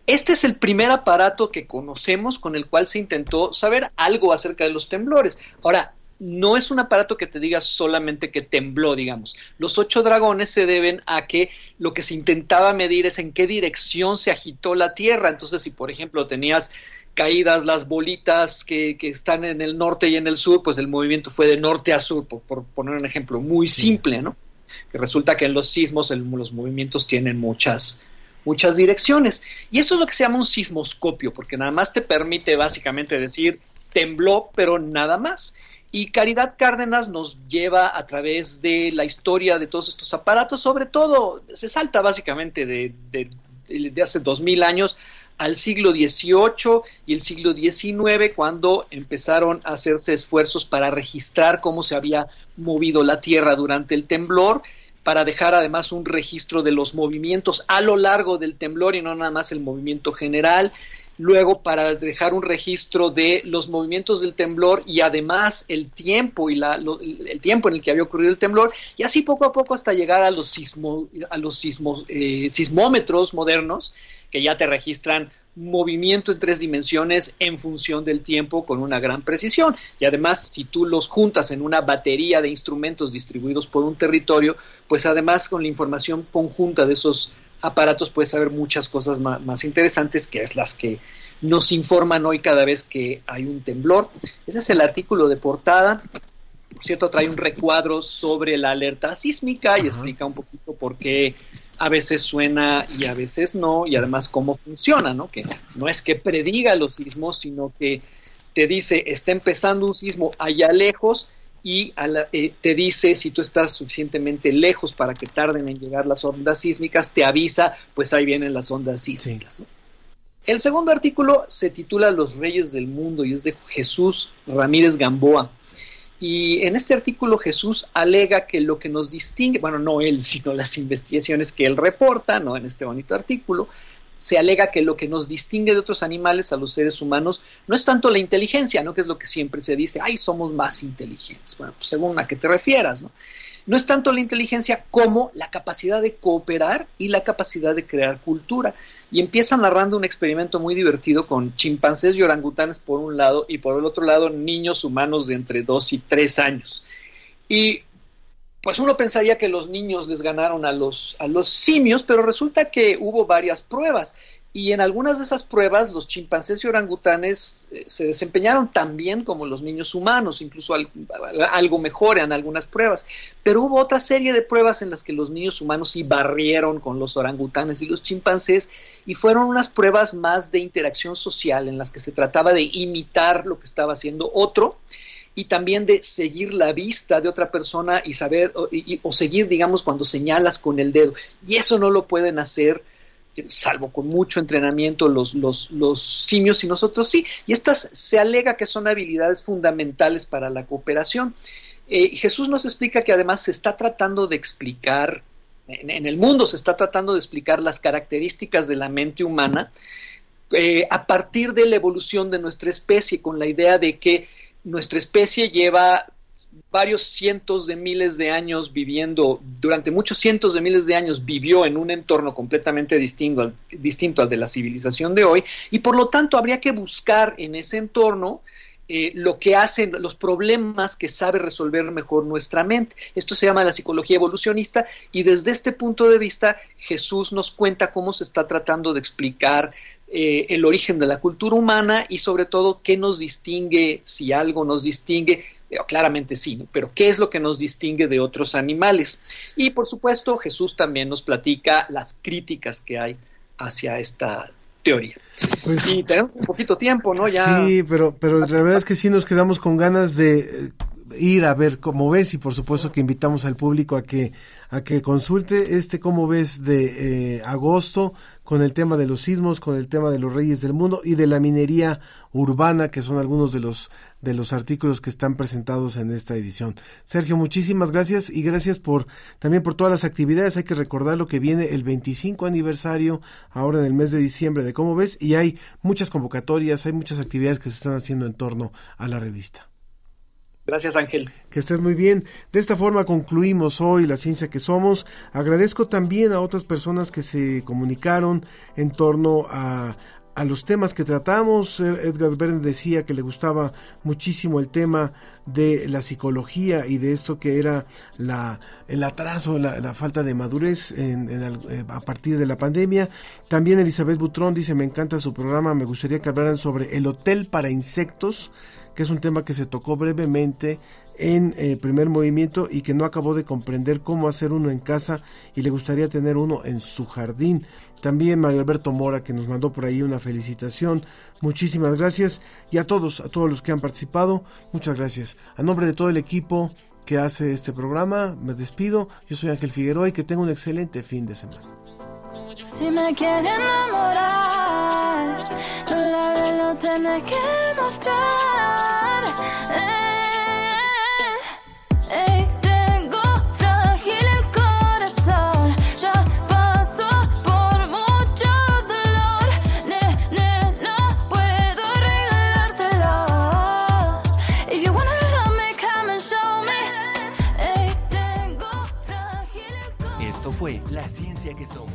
Este es el primer aparato que conocemos con el cual se intentó saber algo acerca de los temblores. Ahora, no es un aparato que te diga solamente que tembló, digamos. Los ocho dragones se deben a que lo que se intentaba medir es en qué dirección se agitó la Tierra. Entonces, si por ejemplo tenías caídas las bolitas que, están en el norte y en el sur, pues el movimiento fue de norte a sur, por, poner un ejemplo muy simple, ¿no? Que resulta que en los sismos los movimientos tienen muchas, muchas direcciones. Y eso es lo que se llama un sismoscopio, porque nada más te permite básicamente decir tembló, pero nada más. Y Caridad Cárdenas nos lleva a través de la historia de todos estos aparatos, sobre todo se salta básicamente de, hace dos mil años al siglo XVIII y el siglo XIX, cuando empezaron a hacerse esfuerzos para registrar cómo se había movido la Tierra durante el temblor, para dejar además un registro de los movimientos a lo largo del temblor y no nada más el movimiento general luego para dejar un registro de los movimientos del temblor y además el tiempo y la, el tiempo en el que había ocurrido el temblor y así poco a poco hasta llegar a los a los eh, sismómetros modernos que ya te registran movimiento en tres dimensiones en función del tiempo con una gran precisión. Y además, si tú los juntas en una batería de instrumentos distribuidos por un territorio, pues además con la información conjunta de esos aparatos puedes saber muchas cosas más, interesantes que es las que nos informan hoy cada vez que hay un temblor. Ese es el artículo de portada. Por cierto, trae un recuadro sobre la alerta sísmica y explica un poquito por qué a veces suena y a veces no, y además cómo funciona, ¿no? Que no es que prediga los sismos, sino que te dice, está empezando un sismo allá lejos, y eh, te dice si tú estás suficientemente lejos para que tarden en llegar las ondas sísmicas, te avisa, pues ahí vienen las ondas sísmicas. El segundo artículo se titula Los Reyes del Mundo y es de Jesús Ramírez Gamboa. Y en este artículo Jesús alega que lo que nos distingue, bueno, no él, sino las investigaciones que él reporta, ¿no? En este bonito artículo, se alega que lo que nos distingue de otros animales a los seres humanos no es tanto la inteligencia, ¿no? Que es lo que siempre se dice, ay, somos más inteligentes. Bueno, pues según a qué te refieras, ¿no? No es tanto la inteligencia como la capacidad de cooperar y la capacidad de crear cultura. Y empieza narrando un experimento muy divertido con chimpancés y orangutanes por un lado y por el otro lado niños humanos de entre 2 y 3 años. Y pues uno pensaría que los niños les ganaron a los, a los simios, pero resulta que hubo varias pruebas. Y en algunas de esas pruebas los chimpancés y orangutanes eh, se desempeñaron tan bien como los niños humanos, incluso algo mejor en algunas pruebas. Pero hubo otra serie de pruebas en las que los niños humanos sí barrieron con los orangutanes y los chimpancés y fueron unas pruebas más de interacción social en las que se trataba de imitar lo que estaba haciendo otro y también de seguir la vista de otra persona y saber o, seguir, digamos, cuando señalas con el dedo. Y eso no lo pueden hacer salvo con mucho entrenamiento los, los, los, simios y nosotros sí. Y estas se alega que son habilidades fundamentales para la cooperación. Eh, Jesús nos explica que además se está tratando de explicar, en, en, el mundo se está tratando de explicar las características de la mente humana eh, a partir de la evolución de nuestra especie, con la idea de que nuestra especie lleva varios cientos de miles de años viviendo, durante muchos cientos de miles de años vivió en un entorno completamente distinto al, distinto al de la civilización de hoy, y por lo tanto habría que buscar en ese entorno eh, lo que hacen, los problemas que sabe resolver mejor nuestra mente. Esto se llama la psicología evolucionista y desde este punto de vista Jesús nos cuenta cómo se está tratando de explicar eh, el origen de la cultura humana y sobre todo qué nos distingue, si algo nos distingue, eh, claramente sí, pero qué es lo que nos distingue de otros animales. Y por supuesto Jesús también nos platica las críticas que hay hacia esta teoría. Pues, sí, tenemos un poquito tiempo, ¿no? Ya... Sí, pero, pero la verdad es que sí nos quedamos con ganas de eh, ir a ver cómo ves y por supuesto que invitamos al público a que a que consulte este cómo ves de eh, agosto con el tema de los sismos, con el tema de los reyes del mundo y de la minería urbana, que son algunos de los de los artículos que están presentados en esta edición. Sergio, muchísimas gracias y gracias por también por todas las actividades. Hay que recordar lo que viene el 25 aniversario ahora en el mes de diciembre de cómo ves y hay muchas convocatorias, hay muchas actividades que se están haciendo en torno a la revista. Gracias, Ángel. Que estés muy bien. De esta forma concluimos hoy la ciencia que somos. Agradezco también a otras personas que se comunicaron en torno a, a los temas que tratamos. Edgar Bern decía que le gustaba muchísimo el tema de la psicología y de esto que era la, el atraso, la, la falta de madurez en, en el, eh, a partir de la pandemia. También Elizabeth Butrón dice, me encanta su programa, me gustaría que hablaran sobre el hotel para insectos que es un tema que se tocó brevemente en eh, primer movimiento y que no acabó de comprender cómo hacer uno en casa y le gustaría tener uno en su jardín. También Mario Alberto Mora que nos mandó por ahí una felicitación. Muchísimas gracias y a todos, a todos los que han participado, muchas gracias. A nombre de todo el equipo que hace este programa, me despido. Yo soy Ángel Figueroa y que tenga un excelente fin de semana. Si me enamorar, lo tenés que mostrar. Esto fue La Ciencia que Somos.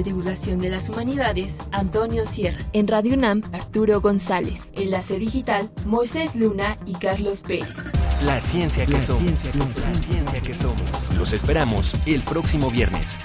Divulgación de las Humanidades, Antonio Sierra. En Radio UNAM, Arturo González. Enlace digital, Moisés Luna y Carlos Pérez. La ciencia que somos. La ciencia que somos. Los esperamos el próximo viernes.